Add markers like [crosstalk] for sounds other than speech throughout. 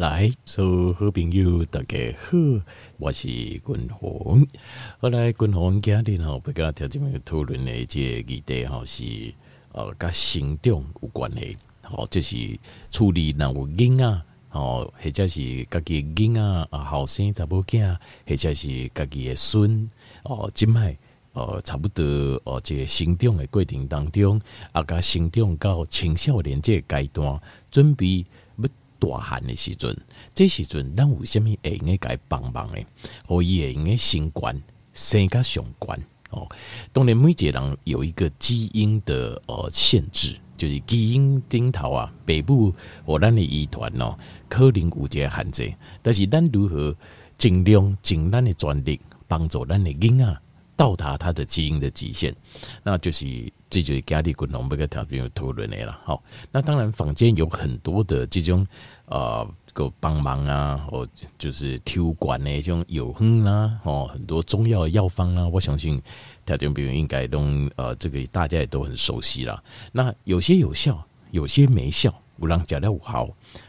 来，所有好朋友大家好，我是君鸿。后来君鸿今日吼，不跟条件讨论的这议题吼是呃，跟成长有关系。哦，就是处理那有囡仔，哦，或者是家己囡仔啊，后生查某囝，或者是家己的孙哦，即摆。哦，差不多哦，这个成长的过程当中，啊，甲成长到青少年这个阶段，准备。大汉的时阵，这时阵咱有啥物会用个帮忙的，可以会用个新冠生个相关哦。当然，每一个人有一个基因的呃限制，就是基因顶头啊，北部或咱的遗传哦，可能有一个限制。但是咱如何尽量尽咱的专力，帮助咱的囡仔到达他的基因的极限，那就是这就是家里共同要个条件有讨论的了。好，那当然坊间有很多的这种。呃，个帮忙啊，或就是抽管那种有哼啦，哦，很多中药药方啊，我相信条件比如应该都呃，这个大家也都很熟悉啦。那有些有效，有些没效，有人讲了好，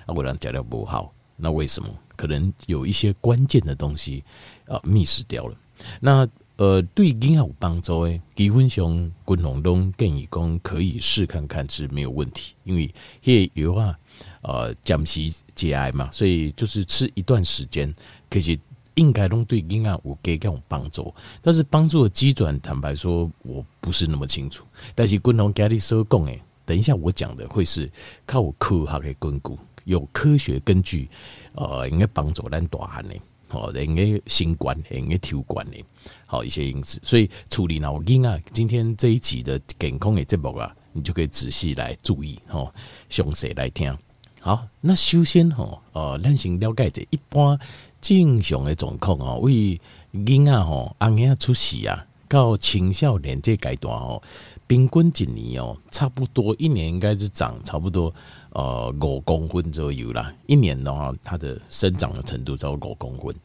啊，有人讲了不好，那为什么？可能有一些关键的东西啊，miss 掉了。那呃，对婴儿有帮助诶，基本上滚龙东建议讲可以试看看是没有问题，因为些有啊。呃，减息节哀嘛，所以就是吃一段时间，可是应该都对婴儿有给这种帮助。但是帮助的基准，坦白说，我不是那么清楚。但是共同家里说讲诶，等一下我讲的会是靠科学的根据，有科学根据，呃，应该帮助咱大汉的，哦，应该新冠，用诶，抽管的，好一些因子。所以处理脑婴啊，今天这一集的健康的节目啊，你就可以仔细来注意，吼，详细来听。好，那首先吼，呃，咱先了解者一般正常的状况吼，为囡仔吼，阿囝出事啊，到青少年这阶段哦，平均一年哦，差不多一年应该是长差不多呃五公分左右啦。一年的话，它的生长的程度超过五公分。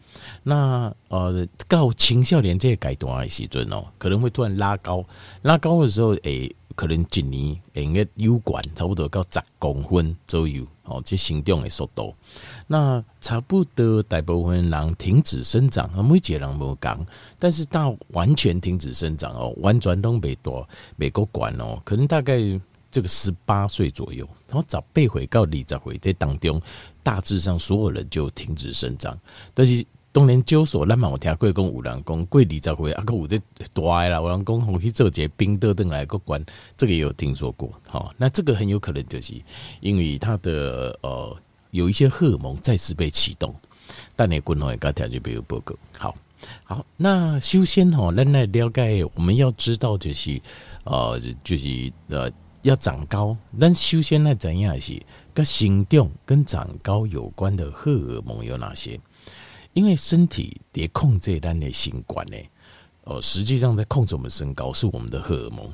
那呃，到青少年这阶段的时阵哦，可能会突然拉高，拉高的时候，诶、可能一年应该有管差不多到十公分左右。哦，这成长的速度，那差不多大部分人停止生长，每一个人无同，但是到完全停止生长哦，完全都没多，没够管哦，可能大概这个十八岁左右，然后十八岁到二十岁在当中，大致上所有人就停止生长，但是。当年九所，咱嘛有听过讲有人讲过二十岁啊，个有的大啦，有人讲红去做这冰刀等来个关，这个也有听说过。好，那这个很有可能就是因为他的呃有一些荷尔蒙再次被启动。但你滚红也刚条就比如报告。好，好，那首先哈，咱来了解，我们要知道就是呃就是呃要长高，咱首先来怎样是跟行动跟长高有关的荷尔蒙有哪些？因为身体得控制咱的新冠呢，哦，实际上在控制我们身高是我们的荷尔蒙，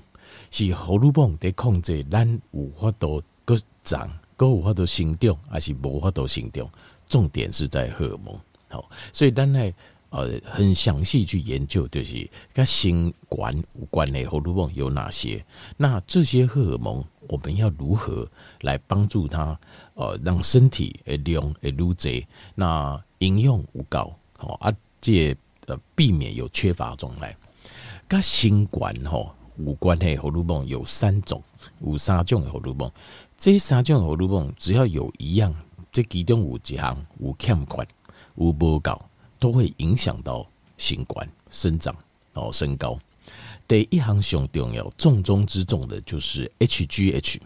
是喉咙泵得控制咱有法度个长，搁有法多心跳，还是无法多心跳，重点是在荷尔蒙。好，所以咱来呃很详细去研究，就是跟新冠有关的荷尔蒙有哪些？那这些荷尔蒙我们要如何来帮助它？呃，让身体诶量诶如这那。营养有够，好啊，这呃避免有缺乏状态。跟新冠吼有关的荷尔蒙有三种，有三种荷尔蒙。这三种荷尔蒙只要有一样，这其中有一项有欠缺，有无够，都会影响到新冠生长哦身高。第一项上重要，重中之重的就是 HGH。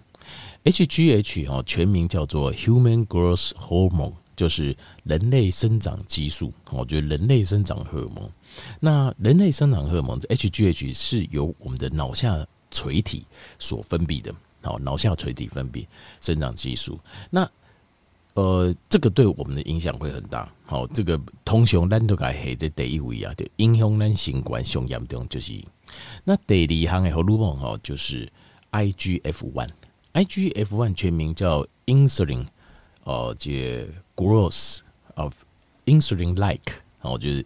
HGH 哦，全名叫做 Human Growth Hormone。就是人类生长激素，我觉得人类生长荷尔蒙。那人类生长荷尔蒙 HGH 是由我们的脑下垂体所分泌的，好，脑下垂体分泌生长激素。那呃，这个对我们的影响会很大。好，这个通常咱都该黑在第一位啊，就影响咱新冠上严重就是。那第二项的荷尔蒙哦，就是 IGF one。IGF one 全名叫 Insulin，哦，这。Growth of insulin-like，然后就是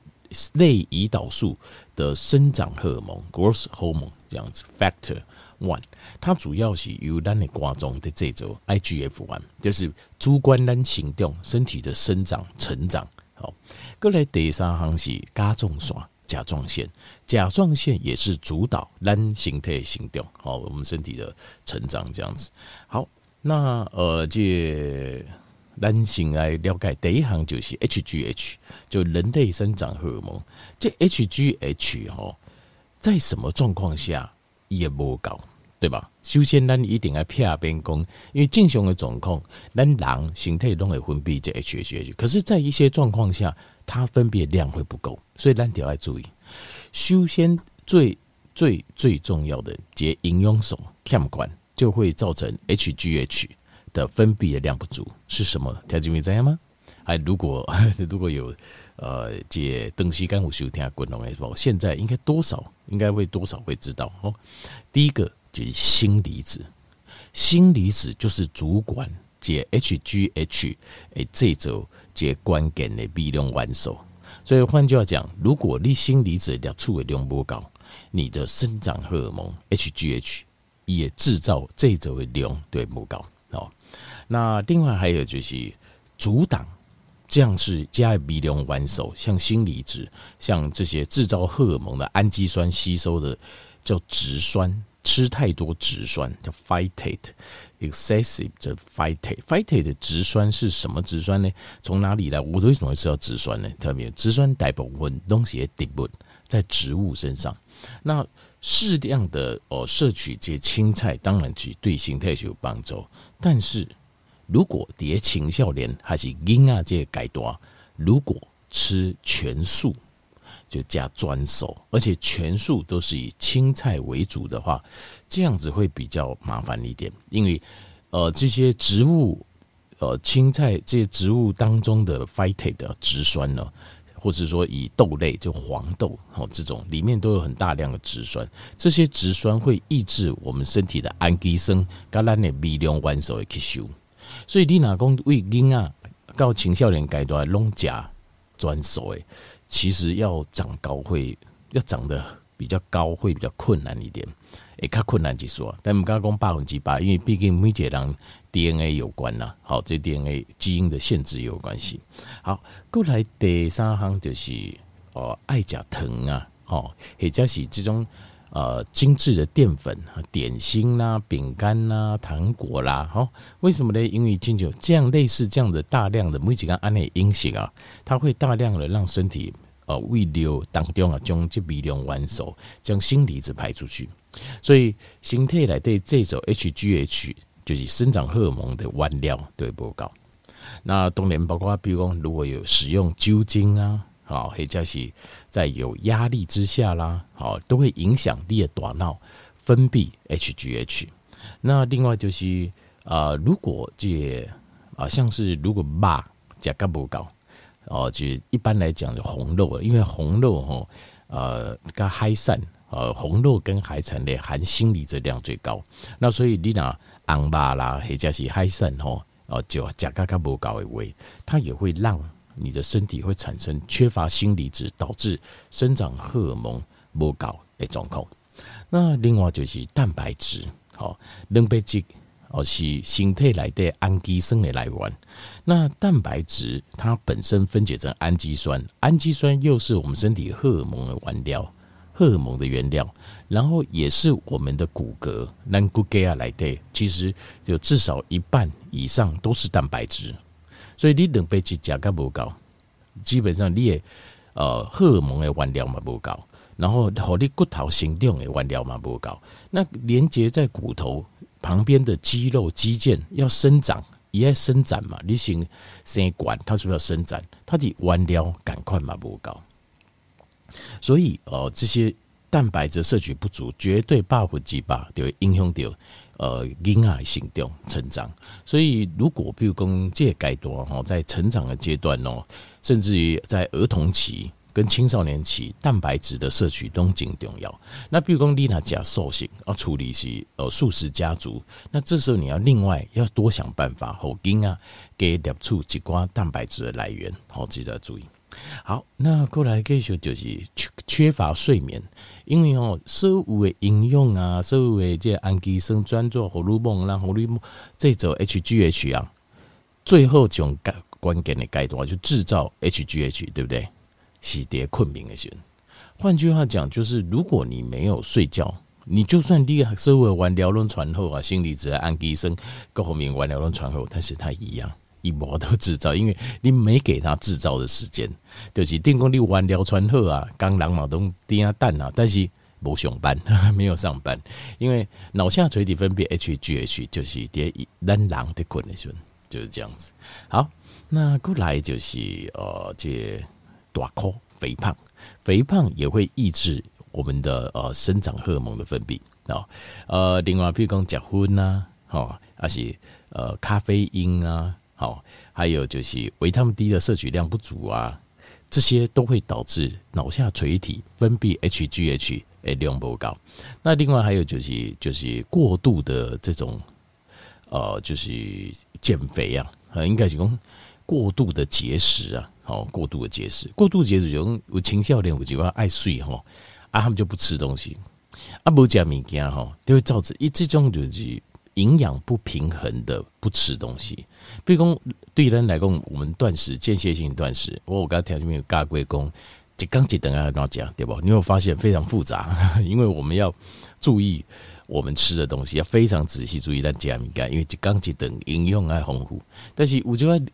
类胰岛素的生长荷尔蒙，growth hormone 这样子，factor one，它主要是由咱的肝脏的制造 IGF one，就是主观咱行动身体的生长成长。好，过来第三行是甲状腺、甲状腺，甲状腺也是主导咱形态行动，好，我们身体的成长这样子。好，那呃，这咱先来了解第一行就是 HGH，就人类生长荷尔蒙。这 HGH 哈，在什么状况下也不高，对吧？首先，咱一定要撇边讲，因为正常的状况，咱人身体都会分泌这 HGH，可是，在一些状况下，它分泌量会不够，所以咱就要注意。首先，最最最重要的，这营养素欠管就会造成 HGH 的分泌的量不足，是什么？条件会这样吗？还如果 [laughs] 如果有呃，这东西刚我收听滚龙诶，现在应该多少应该会多少会知道哦。第一个。就是锌离子，锌离子就是主管这 HGH 诶，这组这关键的微量元素。所以换句话讲，如果你锌离子的处的量不高，你的生长荷尔蒙 HGH 也制造这组的量对不高哦。那另外还有就是阻挡，这样是加微量元素，像锌离子，像这些制造荷尔蒙的氨基酸吸收的叫植酸。吃太多植酸叫 phytate，excessive 的 phytate，phytate 的植酸是什么植酸呢？从哪里来？我为什么会知道植酸呢？特别植酸大部分东西也顶不在植物身上。那适量的哦摄取这些青菜，当然去对形态是有帮助。但是如果叠青少年还是婴儿这些阶段，如果吃全素。就加专手，而且全素都是以青菜为主的话，这样子会比较麻烦一点。因为，呃，这些植物，呃，青菜这些植物当中的 phytate 的植酸呢，或者说以豆类就黄豆哦这种里面都有很大量的植酸，这些植酸会抑制我们身体的氨基酸，跟咱的微量元素的吸收。所以你哪讲为婴儿到青少年阶段拢加专手诶。其实要长高会要长得比较高会比较困难一点，也较困难几说。但我们刚刚讲百分之百，因为毕竟每一个人 DNA 有关呐。好，这 DNA 基因的限制有关系。好，过来第三行就是哦，爱食糖啊，哦，或者是这种呃精致的淀粉、点心啦、啊、饼干啦、糖果啦。好，为什么呢？因为进酒这样类似这样的大量的每几个胺类饮食啊，它会大量的让身体。呃，胃流当中啊，将这微量元素将锌离子排出去，所以身体来对这种 HGH 就是生长荷尔蒙的原料对不高。那当然包括比如讲，如果有使用酒精啊，好，或者是在有压力之下啦，好，都会影响你的大脑分泌 HGH。那另外就是啊、呃，如果这啊，像是如果肉价格不高。哦，就一般来讲，就红肉了，因为红肉哈，呃，跟海产，呃，红肉跟海产的含锌离子量最高。那所以你拿昂巴啦，或者是海产哈，哦，就价格较不高的话，它也会让你的身体会产生缺乏锌离子，导致生长荷尔蒙不高的状况。那另外就是蛋白质，好，蛋白质。哦，是身体内的氨基酸的来源。那蛋白质它本身分解成氨基酸，氨基酸又是我们身体荷尔蒙的原料，荷尔蒙的原料，然后也是我们的骨骼。咱骨骼啊来的，其实有至少一半以上都是蛋白质。所以你蛋白质价格不高，基本上你也呃荷尔蒙的原料嘛不高，然后和你骨头形状的原料嘛不高，那连接在骨头。旁边的肌肉肌腱要生长，也要伸展嘛。你行生管，它是不是要伸展？它的弯腰赶快嘛不高。所以哦、呃，这些蛋白质摄取不足，绝对百分之百就会影响到呃婴儿行动成长。所以如果比如讲这个阶段哈，在成长的阶段哦，甚至于在儿童期跟青少年期蛋白质的摄取都很重要。那比如讲你那加瘦型要处理是呃素食家族，那这时候你要另外要多想办法后经啊给摄取几寡蛋白质的来源，好记得注意。好，那过来继续就是缺缺乏睡眠，因为哦所有的应用啊，所有的这氨基酸专做荷尔蒙，让荷尔蒙这种 HGH 啊，最后种关关键的阶段就制造 HGH，对不对？是在困眠的时候。换句话讲，就是如果你没有睡觉，你就算你所有完疗轮传后啊，心理质氨基酸各方面完疗轮传后，但是它一样。一模都制造，因为你没给他制造的时间，就是电工你完了传后啊，刚狼毛都叮啊蛋啊，但是没上班，[laughs] 没有上班，因为脑下垂体分泌 HGH 就是第咱狼的困的时候，就是这样子。好，那过来就是呃，这大颗肥胖，肥胖也会抑制我们的呃生长荷尔蒙的分泌啊，呃，另外比如讲结婚呐，哦，还是呃咖啡因啊。好，还有就是维他命 D 的摄取量不足啊，这些都会导致脑下垂体分泌 HGH 诶量不高。那另外还有就是就是过度的这种呃就是减肥啊，应该是讲过度的节食啊，好过度的节食，过度节食有有青少年有几个爱睡哈啊，他们就不吃东西啊，不加物件哈，都会造成一这种就是。营养不平衡的不吃东西，比如讲对人来讲，我们断食间歇性断食，我我刚才条件没有加归公，就刚一等下跟我讲对不？你有发现非常复杂，[laughs] 因为我们要注意我们吃的东西，要非常仔细注意咱加敏感，因为一刚一等营养爱丰富，但是我觉得。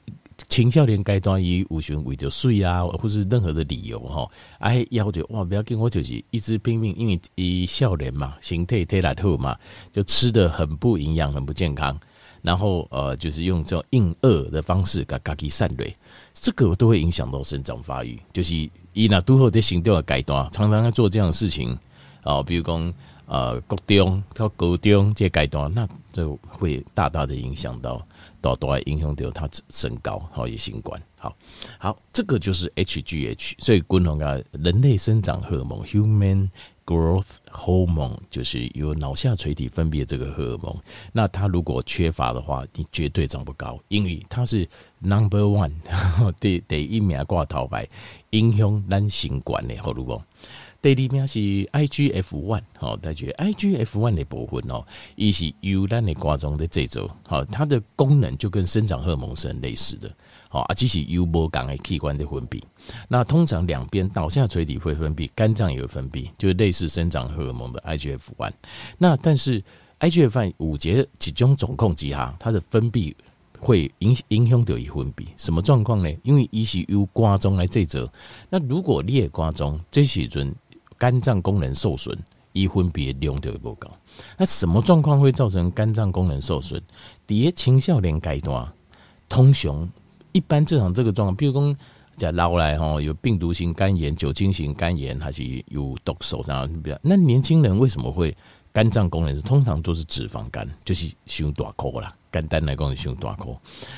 青少年阶段以无循为着水啊，或是任何的理由哈，哎，要求哇，不要紧，我就是一直拼命，因为以少年嘛，形态太来后嘛，就吃得很不营养，很不健康，然后呃，就是用这种硬饿的方式给自己散累，这个都会影响到生长发育。就是以那都后在行动的阶段，常常在做这样的事情啊，比如讲呃，高中到高中这阶段，那就会大大的影响到。到都会影响到他身高，好也新冠，好好，这个就是 HGH，所以共同啊，人类生长荷尔蒙 （Human Growth Hormone） 就是由脑下垂体分泌的这个荷尔蒙。那它如果缺乏的话，你绝对长不高，因为它是 Number One，[laughs] 第第一名挂头牌，影响咱新冠的荷尔蒙。第二名是 IGF one，好，大家 IGF one 的部分哦，伊是由咱的瓜中的制造，好，它的功能就跟生长荷尔蒙是很类似的，好，啊，只是由无共的器官的分泌。那通常两边脑下垂体会分泌，肝脏也会分泌，就类似生长荷尔蒙的 IGF one。那但是 IGF one 五节集中总控之下，它的分泌会影影响到伊分泌，什么状况呢？因为伊是由肝脏来制造，那如果你的肝脏这时阵。肝脏功能受损，伊分别量就会不高。那什么状况会造成肝脏功能受损？第一，青少年阶段，通常一般正常这个状况，比如讲在老来吼，有病毒性肝炎、酒精型肝炎，还是有毒手上。那年轻人为什么会肝脏功能？通常都是脂肪肝，就是胸大颗啦。简单来讲，是胸大颗。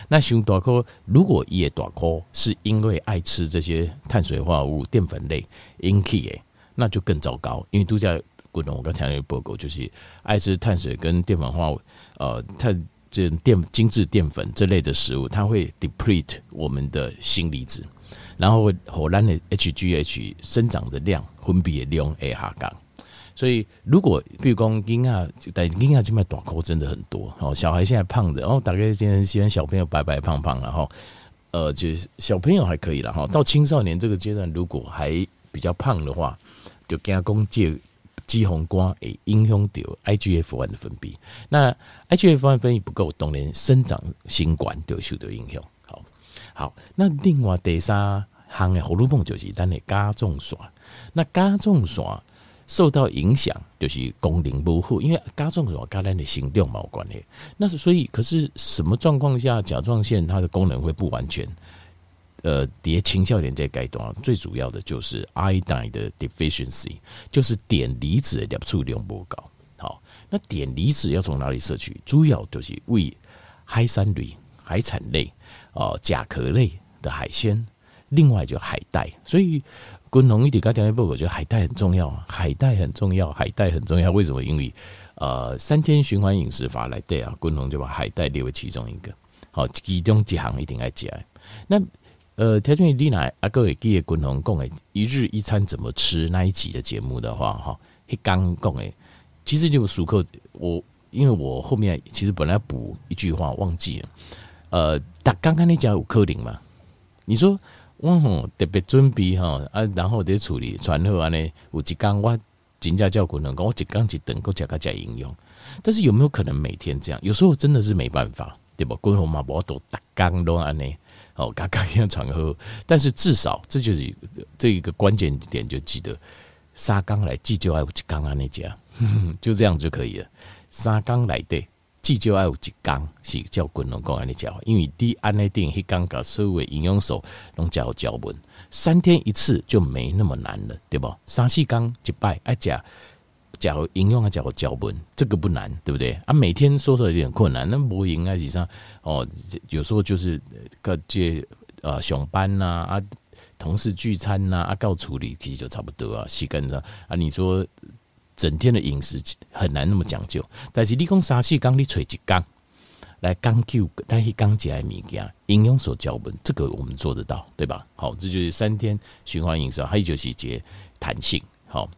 那胸大颗，如果伊的大颗是因为爱吃这些碳水化合物、淀粉类引起的。那就更糟糕，因为度假滚龙，我刚才有报告，就是爱吃碳水跟淀粉化，呃，碳这淀精致淀粉这类的食物，它会 deplete 我们的锌离子，然后会荷兰的 HGH 生长的量分泌的量会下降。所以如果比如讲婴儿，但婴儿这边大口真的很多哦，小孩现在胖的，哦大概现在喜欢小朋友白白胖胖，然后呃，就是小朋友还可以了哈，到青少年这个阶段，如果还比较胖的话。就惊讲这脂肪肝会影响到 IGF one 的分泌，那 IGF one 分泌不够，当然生长新冠就受到影响。好，好，那另外第三项的荷尔蒙就是咱的甲状腺，那甲状腺受到影响就是功能不好，因为甲状腺跟咱的心脏没有关系。那是所以，可是什么状况下甲状腺它的功能会不完全？呃，叠青少年这阶段最主要的就是 iodine 的 deficiency，就是碘离子的摄取量不高。好，那碘离子要从哪里摄取？主要就是为海产类、海产类、哦甲壳类的海鲜，另外就海带。所以滚红一点，刚讲一部，我觉得海带很重要啊，海带很重要，海带很重要。为什么？因为呃，三天循环饮食法来对啊，滚红就把海带列为其中一个。好，其中几行一定要加。那呃，条件你来阿各位记得滚红讲诶，一日一餐怎么吃那一集的节目的话，哈，一刚讲诶，其实就熟客我，因为我后面其实本来补一句话忘记了，呃，但刚刚那讲有柯林嘛？你说。我吼特别准备吼啊，然后得处理传后安尼，有一工我真正叫滚能讲，我一工一顿，我加个加营养。但是有没有可能每天这样？有时候真的是没办法，对吧？滚红嘛，我都逐工都安尼，哦，[laughs] 刚刚一样传后。但是至少这就是这一个关键点，就记得三工来记就爱有一工安尼加，[laughs] 就这样就可以了。三工来的。至少要有一工是叫滚龙讲安尼食，因为你安尼定迄工甲所有营养素拢食有交文，三天一次就没那么难了，对不？三四工一摆爱食，食营养啊，食有交文，这个不难，对不对？啊，每天说说有点困难，那无闲啊，是啥？哦，有时候就是个这呃上班呐啊，同事聚餐呐啊，告处理其实就差不多啊，时间了啊，你说。整天的饮食很难那么讲究，但是你讲三四缸你找一缸来讲究，但是讲起来物件营养所教本，这个我们做得到，对吧？好，这就是三天循环饮食，还有就是节弹性。好，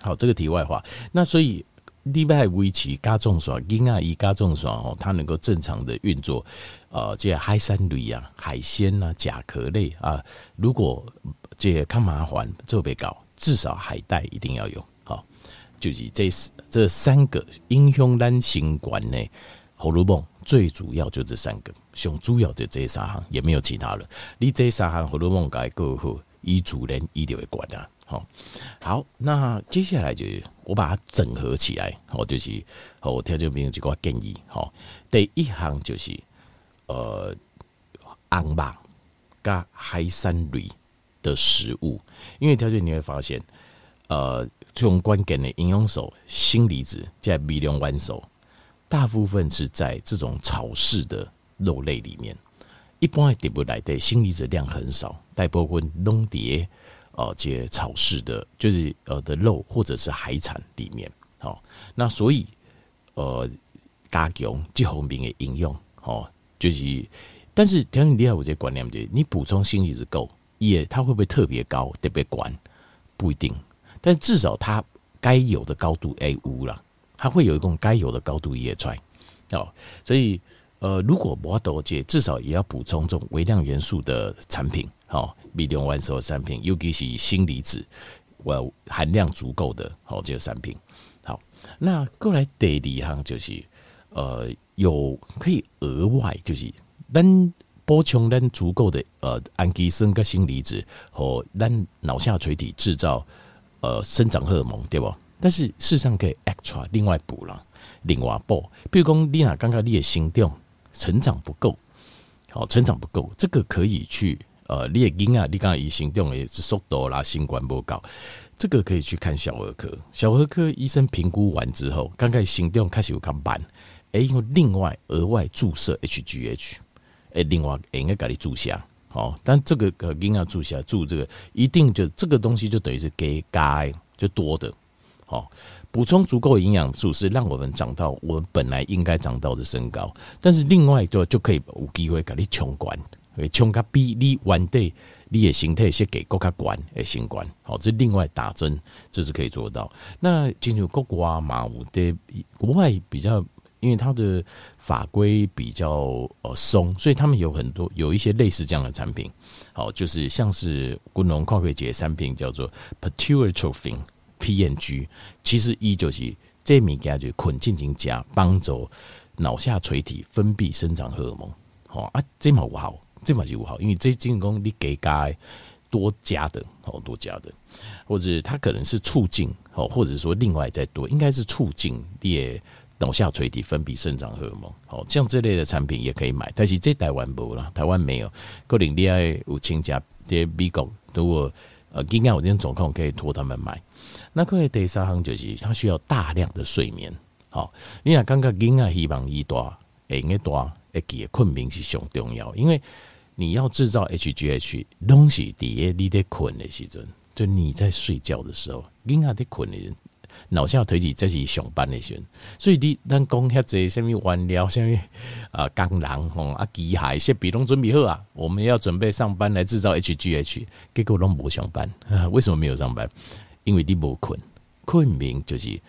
好，这个题外话。那所以礼拜维持加重爽，婴儿一加重爽哦，它能够正常的运作。呃，这海参类啊，海鲜啊，甲壳类啊，如果这看麻烦做别搞，至少海带一定要有。好就是这这三个影响咱心管呢，荷尔蒙最主要就这三个，上主要就这三行，也没有其他了。你这三行荷尔蒙改过后，医主人一定会管啊。好，好，那接下来就是我把它整合起来，好，就是我听这边几个建议。好，第一项就是呃，红肉加海山类的食物，因为条件你会发现，呃。这种关键的营养素，锌离子在微量元素，大部分是在这种草饲的肉类里面。一般的不来的锌离子量很少，大部分弄碟哦，这草饲的，就是呃的肉或者是海产里面。好，那所以呃加强这方面的应用哦，就是但是条件你要有这观念，就你补充锌离子够，也它会不会特别高，特别管不一定。但至少它该有的高度 A 五了，它会有一种该有的高度也出来哦。所以呃，如果不多解，至少也要补充这种微量元素的产品，好，微量元素的产品，尤其是锌离子，我含量足够的好这个产品。好，那过来第二项就是呃，有可以额外就是咱补充咱足够的呃氨基酸跟锌离子和咱脑下垂体制造。呃，生长荷尔蒙对不？但是事实上可以 extra 另外补了，另外补。比如讲，你娜刚刚你的心脏成长不够，好，成长不够，这个可以去呃，你的婴儿，你刚刚以行动也是速度啦，新冠不高，这个可以去看小儿科。小儿科医生评估完之后，刚开始行动开始有看慢，哎，用另外额外注射 HGH，哎，另外应该给你注下。好，但这个呃，一定要注下注这个，一定就这个东西就等于是给钙就多的，好，补充足够营养素是让我们长到我们本来应该长到的身高，但是另外就就可以有机会给你冲管，冲个比你原地你的形态先给够卡管诶，新冠，好，这另外打针这是可以做到。那进入国外嘛，我的国外比较。因为它的法规比较呃松，所以他们有很多有一些类似这样的产品，好，就是像是滚龙矿会节产品叫做 Pituitropin PNG，其实一就是这物件就困进行加帮助脑下垂体分泌生长荷尔蒙，好啊，这嘛有好，这嘛就有好，因为这进攻你给钙多加的，好多加的，或者它可能是促进，好，或者说另外再多，应该是促进也。脑下垂体分泌生长荷尔蒙，好，像这类的产品也可以买，但是这台湾不啦，台湾没有。可能你爱有亲家在美国，如果呃，应该我这种状况可以托他们买。那可能第三项就是，他需要大量的睡眠。好，你看刚刚应该希望一大，哎，应该大，哎，记得困眠是上重要，因为你要制造 HGH 东西，底下你得困的时阵，就你在睡觉的时候，应该得困的人。脑下垂体这是上班的时阵，所以你咱讲遐济什么原料，什么啊钢囊吼啊机械设备拢准备好啊，我们要准备上班来制造 HGH，结果拢无上班，为什么没有上班？因为你无困，困眠就是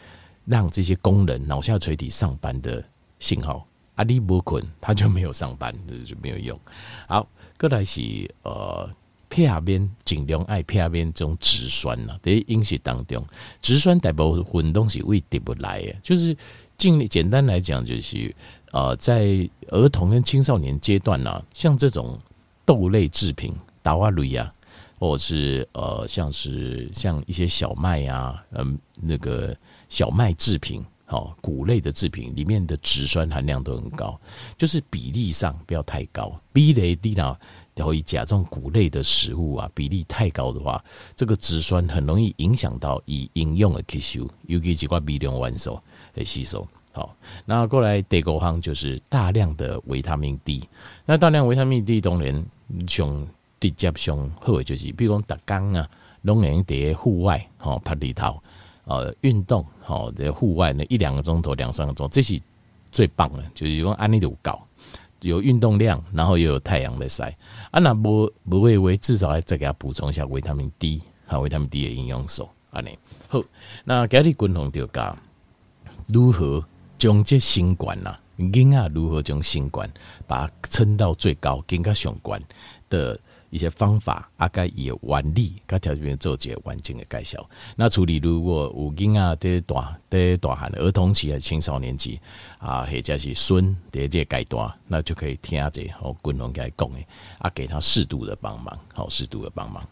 让这些工人脑下垂体上班的信号啊，你无困，他就没有上班，就是没有用。好，过来是呃。配下边尽量爱配下边这种植酸呐，在饮食当中，植酸大部分东西胃得不来诶，就是尽简单来讲，就是呃，在儿童跟青少年阶段呢，像这种豆类制品，达瓦瑞呀，或者是呃，像是像一些小麦呀，嗯，那个小麦制品，好，谷类的制品里面的植酸含量都很高，就是比例上不要太高，比例低到。然后以甲状谷类的食物啊，比例太高的话，这个植酸很容易影响到以饮用的吸收，尤其是挂微量元素的吸收。好，那过来第五项就是大量的维他命 D。那大量维他命 D 当然上直接上好的就是，比如讲打工啊，拢能在户外吼拍里头，呃，运动吼在户外呢一两个钟头、两三个钟，这是最棒的，就是用安利的搞。有运动量，然后又有太阳的晒啊，那不不会为至少还再给他补充一下维他命 D 和维他命 D 的营养素安尼好，那今日共同就讲如何将这新冠呐，婴儿如何将新冠把它撑到最高，更加相关的。一些方法，阿该也完力，该条件做一些完整的介绍。那处理如果有囡仔在大在大汉儿童期还是青少年期啊，或者是孙在这阶段，那就可以听下这好军宏给他讲的，啊，给他适度的帮忙，好适度的帮忙。